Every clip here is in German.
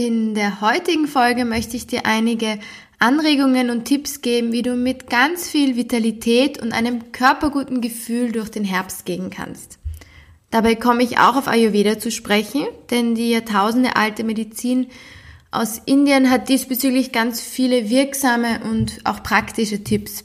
In der heutigen Folge möchte ich dir einige Anregungen und Tipps geben, wie du mit ganz viel Vitalität und einem körperguten Gefühl durch den Herbst gehen kannst. Dabei komme ich auch auf Ayurveda zu sprechen, denn die Jahrtausende alte Medizin aus Indien hat diesbezüglich ganz viele wirksame und auch praktische Tipps.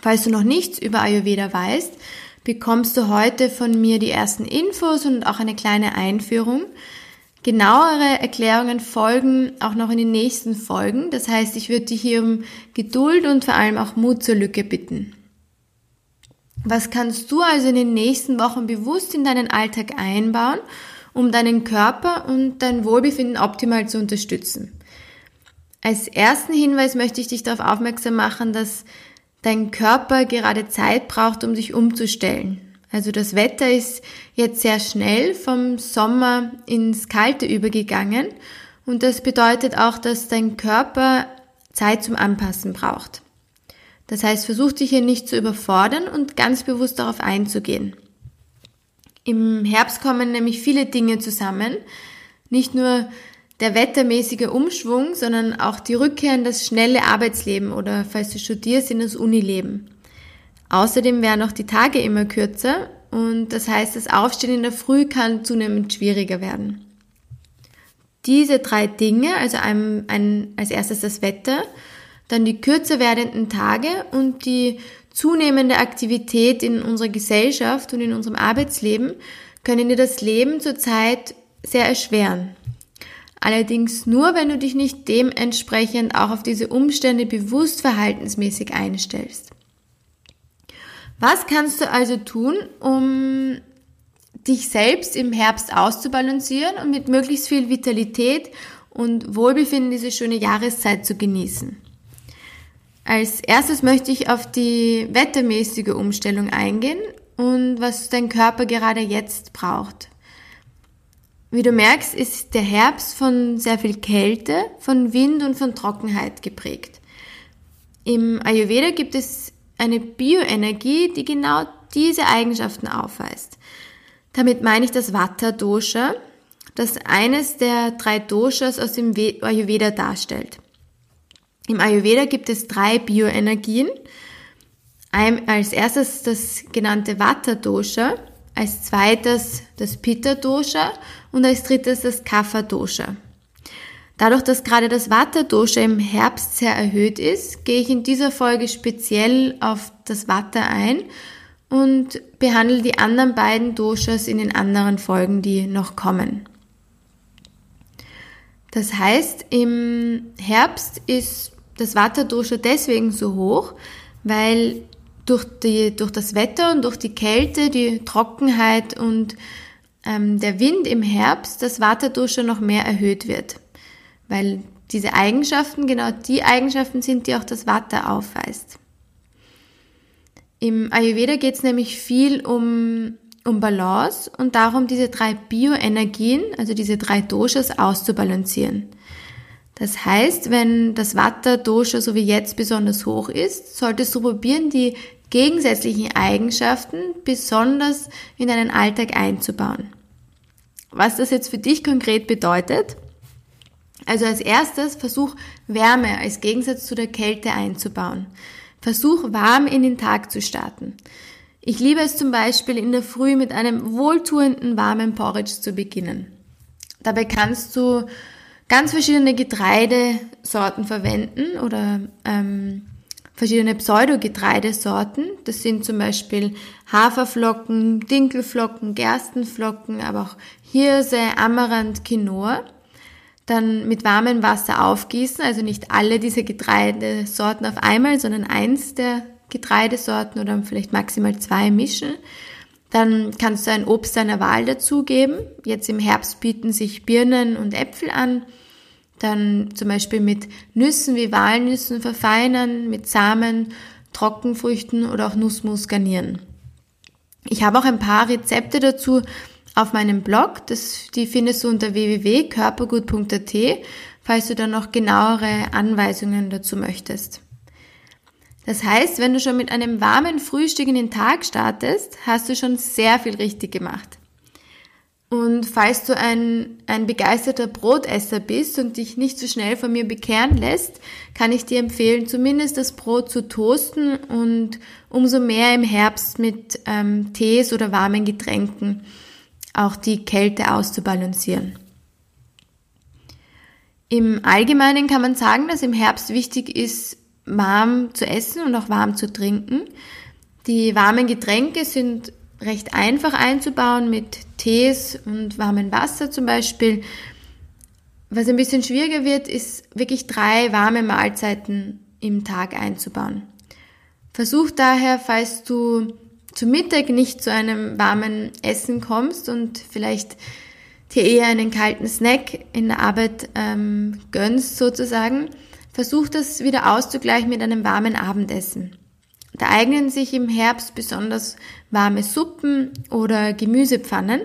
Falls du noch nichts über Ayurveda weißt, bekommst du heute von mir die ersten Infos und auch eine kleine Einführung. Genauere Erklärungen folgen auch noch in den nächsten Folgen. Das heißt, ich würde dich hier um Geduld und vor allem auch Mut zur Lücke bitten. Was kannst du also in den nächsten Wochen bewusst in deinen Alltag einbauen, um deinen Körper und dein Wohlbefinden optimal zu unterstützen? Als ersten Hinweis möchte ich dich darauf aufmerksam machen, dass dein Körper gerade Zeit braucht, um sich umzustellen. Also das Wetter ist jetzt sehr schnell vom Sommer ins Kalte übergegangen und das bedeutet auch, dass dein Körper Zeit zum Anpassen braucht. Das heißt, versuch dich hier nicht zu überfordern und ganz bewusst darauf einzugehen. Im Herbst kommen nämlich viele Dinge zusammen. Nicht nur der wettermäßige Umschwung, sondern auch die Rückkehr in das schnelle Arbeitsleben oder falls du studierst, in das Unileben. Außerdem werden auch die Tage immer kürzer und das heißt, das Aufstehen in der Früh kann zunehmend schwieriger werden. Diese drei Dinge, also ein, ein, als erstes das Wetter, dann die kürzer werdenden Tage und die zunehmende Aktivität in unserer Gesellschaft und in unserem Arbeitsleben können dir das Leben zurzeit sehr erschweren. Allerdings nur, wenn du dich nicht dementsprechend auch auf diese Umstände bewusst verhaltensmäßig einstellst. Was kannst du also tun, um dich selbst im Herbst auszubalancieren und mit möglichst viel Vitalität und Wohlbefinden diese schöne Jahreszeit zu genießen? Als erstes möchte ich auf die wettermäßige Umstellung eingehen und was dein Körper gerade jetzt braucht. Wie du merkst, ist der Herbst von sehr viel Kälte, von Wind und von Trockenheit geprägt. Im Ayurveda gibt es eine Bioenergie, die genau diese Eigenschaften aufweist. Damit meine ich das Vata-Dosha, das eines der drei Doshas aus dem Ayurveda darstellt. Im Ayurveda gibt es drei Bioenergien. Als erstes das genannte Vata-Dosha, als zweites das Pitta-Dosha und als drittes das Kapha-Dosha. Dadurch, dass gerade das Vata-Dosha im Herbst sehr erhöht ist, gehe ich in dieser Folge speziell auf das Vata ein und behandle die anderen beiden Doshas in den anderen Folgen, die noch kommen. Das heißt, im Herbst ist das Vata-Dosha deswegen so hoch, weil durch, die, durch das Wetter und durch die Kälte, die Trockenheit und ähm, der Wind im Herbst das Vata-Dosha noch mehr erhöht wird weil diese Eigenschaften genau die Eigenschaften sind, die auch das Vata aufweist. Im Ayurveda geht es nämlich viel um, um Balance und darum, diese drei Bioenergien, also diese drei Doshas auszubalancieren. Das heißt, wenn das Vata-Dosha so wie jetzt besonders hoch ist, solltest du probieren, die gegensätzlichen Eigenschaften besonders in deinen Alltag einzubauen. Was das jetzt für dich konkret bedeutet, also als erstes versuch Wärme als Gegensatz zu der Kälte einzubauen. Versuch warm in den Tag zu starten. Ich liebe es zum Beispiel in der Früh mit einem wohltuenden warmen Porridge zu beginnen. Dabei kannst du ganz verschiedene Getreidesorten verwenden oder ähm, verschiedene Pseudogetreidesorten. Das sind zum Beispiel Haferflocken, Dinkelflocken, Gerstenflocken, aber auch Hirse, Amaranth, Quinoa dann mit warmem Wasser aufgießen, also nicht alle diese Getreidesorten auf einmal, sondern eins der Getreidesorten oder vielleicht maximal zwei mischen. Dann kannst du ein Obst deiner Wahl dazugeben. Jetzt im Herbst bieten sich Birnen und Äpfel an. Dann zum Beispiel mit Nüssen wie Walnüssen verfeinern, mit Samen, Trockenfrüchten oder auch Nussmus garnieren. Ich habe auch ein paar Rezepte dazu auf meinem Blog. Das, die findest du unter www.körpergut.at, falls du dann noch genauere Anweisungen dazu möchtest. Das heißt, wenn du schon mit einem warmen Frühstück in den Tag startest, hast du schon sehr viel richtig gemacht. Und falls du ein, ein begeisterter Brotesser bist und dich nicht so schnell von mir bekehren lässt, kann ich dir empfehlen, zumindest das Brot zu toasten und umso mehr im Herbst mit ähm, Tees oder warmen Getränken auch die Kälte auszubalancieren. Im Allgemeinen kann man sagen, dass im Herbst wichtig ist, warm zu essen und auch warm zu trinken. Die warmen Getränke sind recht einfach einzubauen mit Tees und warmem Wasser zum Beispiel. Was ein bisschen schwieriger wird, ist wirklich drei warme Mahlzeiten im Tag einzubauen. Versuch daher, falls du zu Mittag nicht zu einem warmen Essen kommst und vielleicht dir eher einen kalten Snack in der Arbeit ähm, gönnst sozusagen, versuch das wieder auszugleichen mit einem warmen Abendessen. Da eignen sich im Herbst besonders warme Suppen oder Gemüsepfannen.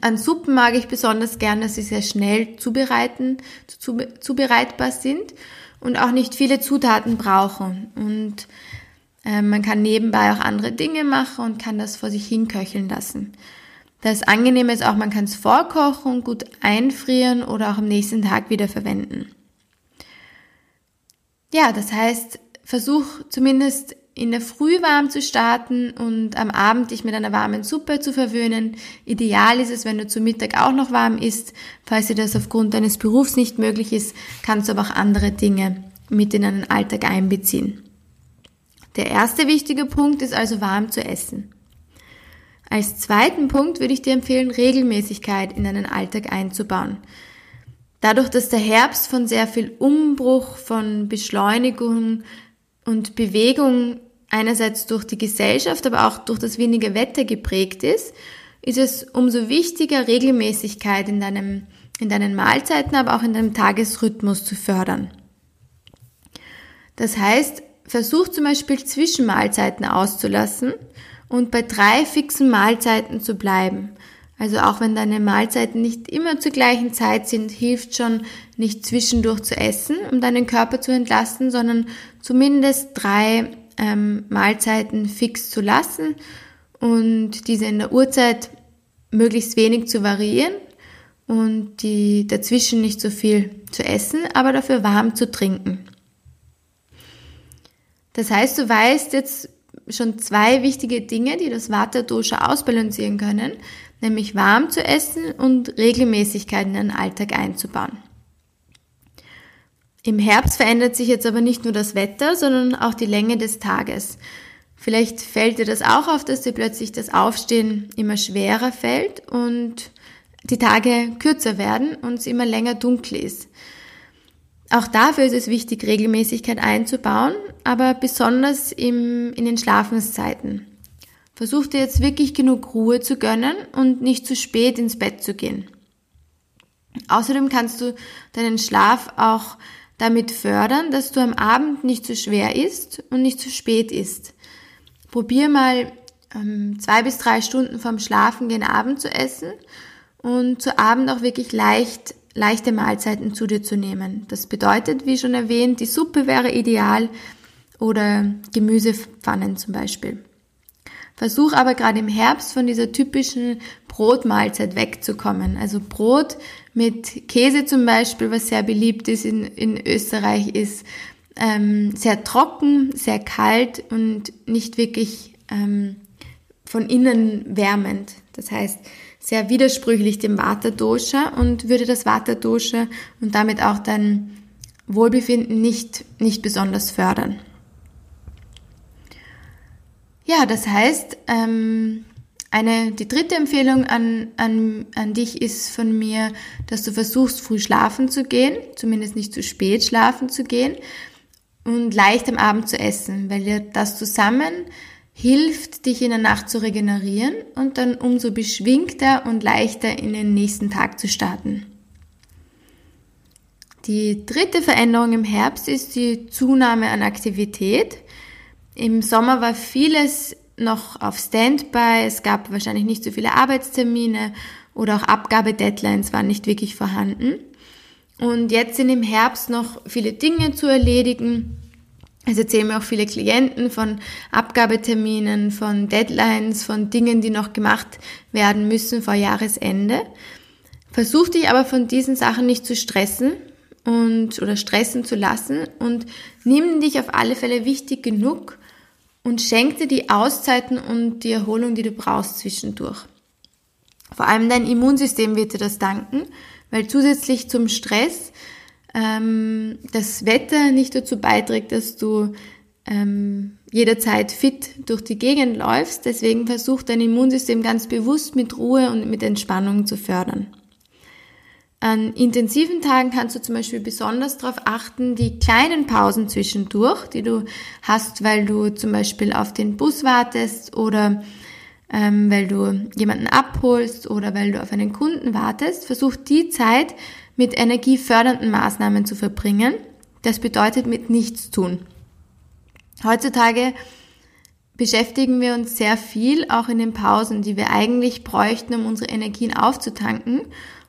An Suppen mag ich besonders gern, dass sie sehr schnell zubereiten, zu, zubereitbar sind und auch nicht viele Zutaten brauchen. Und äh, man kann nebenbei auch andere Dinge machen und kann das vor sich hin köcheln lassen. Das Angenehme ist auch, man kann es vorkochen gut einfrieren oder auch am nächsten Tag wieder verwenden. Ja, das heißt, versuch zumindest in der Früh warm zu starten und am Abend dich mit einer warmen Suppe zu verwöhnen. Ideal ist es, wenn du zu Mittag auch noch warm isst. Falls dir das aufgrund deines Berufs nicht möglich ist, kannst du aber auch andere Dinge mit in deinen Alltag einbeziehen. Der erste wichtige Punkt ist also warm zu essen. Als zweiten Punkt würde ich dir empfehlen, Regelmäßigkeit in deinen Alltag einzubauen. Dadurch, dass der Herbst von sehr viel Umbruch, von Beschleunigung und Bewegung einerseits durch die Gesellschaft, aber auch durch das wenige Wetter geprägt ist, ist es umso wichtiger, Regelmäßigkeit in, deinem, in deinen Mahlzeiten, aber auch in deinem Tagesrhythmus zu fördern. Das heißt, versuch zum Beispiel Zwischenmahlzeiten auszulassen und bei drei fixen Mahlzeiten zu bleiben. Also auch wenn deine Mahlzeiten nicht immer zur gleichen Zeit sind, hilft schon nicht zwischendurch zu essen, um deinen Körper zu entlasten, sondern zumindest drei ähm, Mahlzeiten fix zu lassen und diese in der Uhrzeit möglichst wenig zu variieren und die dazwischen nicht so viel zu essen, aber dafür warm zu trinken. Das heißt, du weißt jetzt schon zwei wichtige Dinge, die das Vata-Dosha ausbalancieren können, nämlich warm zu essen und Regelmäßigkeit in den Alltag einzubauen. Im Herbst verändert sich jetzt aber nicht nur das Wetter, sondern auch die Länge des Tages. Vielleicht fällt dir das auch auf, dass dir plötzlich das Aufstehen immer schwerer fällt und die Tage kürzer werden und es immer länger dunkel ist. Auch dafür ist es wichtig, Regelmäßigkeit einzubauen, aber besonders im, in den Schlafenszeiten. Versuch dir jetzt wirklich genug Ruhe zu gönnen und nicht zu spät ins Bett zu gehen. Außerdem kannst du deinen Schlaf auch damit fördern, dass du am Abend nicht zu schwer isst und nicht zu spät isst. Probier mal ähm, zwei bis drei Stunden vorm Schlafengehen Abend zu essen und zu Abend auch wirklich leicht leichte Mahlzeiten zu dir zu nehmen. Das bedeutet, wie schon erwähnt, die Suppe wäre ideal oder Gemüsepfannen zum Beispiel. Versuch aber gerade im Herbst von dieser typischen Brotmahlzeit wegzukommen. Also Brot mit Käse zum Beispiel, was sehr beliebt ist in, in Österreich, ist ähm, sehr trocken, sehr kalt und nicht wirklich ähm, von innen wärmend. Das heißt, sehr widersprüchlich dem Vata-Dosha und würde das Vata-Dosha und damit auch dein Wohlbefinden nicht, nicht besonders fördern. Ja, das heißt, ähm, eine, die dritte Empfehlung an, an, an dich ist von mir, dass du versuchst, früh schlafen zu gehen, zumindest nicht zu spät schlafen zu gehen und leicht am Abend zu essen, weil dir das zusammen hilft, dich in der Nacht zu regenerieren und dann umso beschwingter und leichter in den nächsten Tag zu starten. Die dritte Veränderung im Herbst ist die Zunahme an Aktivität. Im Sommer war vieles noch auf Standby, es gab wahrscheinlich nicht so viele Arbeitstermine oder auch Abgabedeadlines waren nicht wirklich vorhanden. Und jetzt sind im Herbst noch viele Dinge zu erledigen. Es erzählen mir auch viele Klienten von Abgabeterminen, von Deadlines, von Dingen, die noch gemacht werden müssen vor Jahresende. Versuch dich aber von diesen Sachen nicht zu stressen und oder stressen zu lassen und nimm dich auf alle Fälle wichtig genug und schenk dir die Auszeiten und die Erholung, die du brauchst zwischendurch. Vor allem dein Immunsystem wird dir das danken, weil zusätzlich zum Stress ähm, das Wetter nicht dazu beiträgt, dass du ähm, jederzeit fit durch die Gegend läufst. Deswegen versuch dein Immunsystem ganz bewusst mit Ruhe und mit Entspannung zu fördern. An intensiven Tagen kannst du zum Beispiel besonders darauf achten, die kleinen Pausen zwischendurch, die du hast, weil du zum Beispiel auf den Bus wartest oder ähm, weil du jemanden abholst oder weil du auf einen Kunden wartest, versuch die Zeit mit energiefördernden Maßnahmen zu verbringen. Das bedeutet mit nichts tun. Heutzutage beschäftigen wir uns sehr viel, auch in den Pausen, die wir eigentlich bräuchten, um unsere Energien aufzutanken.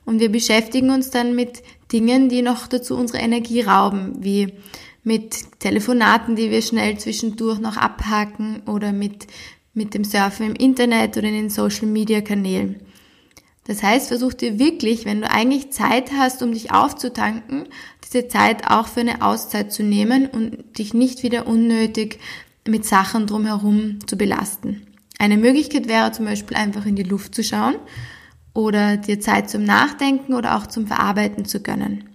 Und wir beschäftigen uns dann mit Dingen, die noch dazu unsere Energie rauben, wie mit Telefonaten, die wir schnell zwischendurch noch abhaken oder mit, mit dem Surfen im Internet oder in den Social Media Kanälen. Das heißt, versuch dir wirklich, wenn du eigentlich Zeit hast, um dich aufzutanken, diese Zeit auch für eine Auszeit zu nehmen und dich nicht wieder unnötig mit Sachen drumherum zu belasten. Eine Möglichkeit wäre zum Beispiel einfach in die Luft zu schauen oder dir Zeit zum Nachdenken oder auch zum Verarbeiten zu gönnen.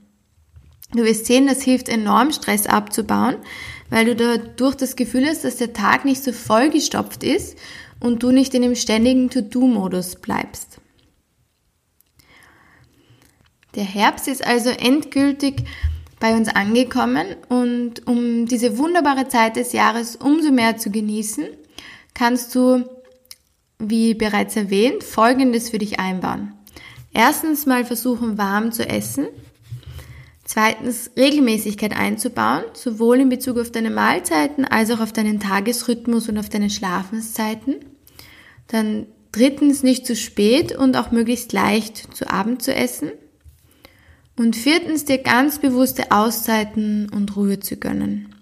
Du wirst sehen, das hilft enorm, Stress abzubauen, weil du dadurch das Gefühl hast, dass der Tag nicht so vollgestopft ist und du nicht in dem ständigen To-Do-Modus bleibst. Der Herbst ist also endgültig bei uns angekommen und um diese wunderbare Zeit des Jahres umso mehr zu genießen, kannst du, wie bereits erwähnt, Folgendes für dich einbauen. Erstens mal versuchen warm zu essen. Zweitens Regelmäßigkeit einzubauen, sowohl in Bezug auf deine Mahlzeiten als auch auf deinen Tagesrhythmus und auf deine Schlafenszeiten. Dann drittens nicht zu spät und auch möglichst leicht zu Abend zu essen. Und viertens, dir ganz bewusste Auszeiten und Ruhe zu gönnen.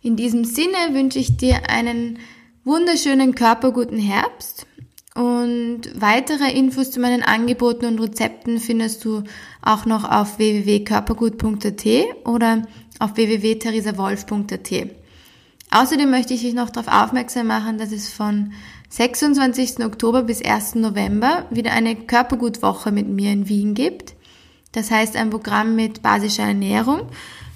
In diesem Sinne wünsche ich dir einen wunderschönen körperguten Herbst und weitere Infos zu meinen Angeboten und Rezepten findest du auch noch auf www.körpergut.at oder auf www.theresawolf.at. Außerdem möchte ich dich noch darauf aufmerksam machen, dass es von 26. Oktober bis 1. November wieder eine Körpergutwoche mit mir in Wien gibt. Das heißt ein Programm mit basischer Ernährung,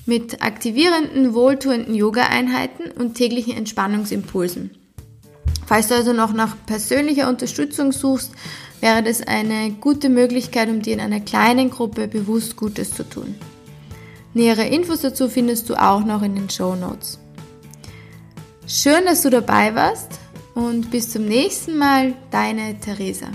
mit aktivierenden, wohltuenden Yoga-Einheiten und täglichen Entspannungsimpulsen. Falls du also noch nach persönlicher Unterstützung suchst, wäre das eine gute Möglichkeit, um dir in einer kleinen Gruppe bewusst Gutes zu tun. Nähere Infos dazu findest du auch noch in den Show Notes. Schön, dass du dabei warst und bis zum nächsten Mal, deine Theresa.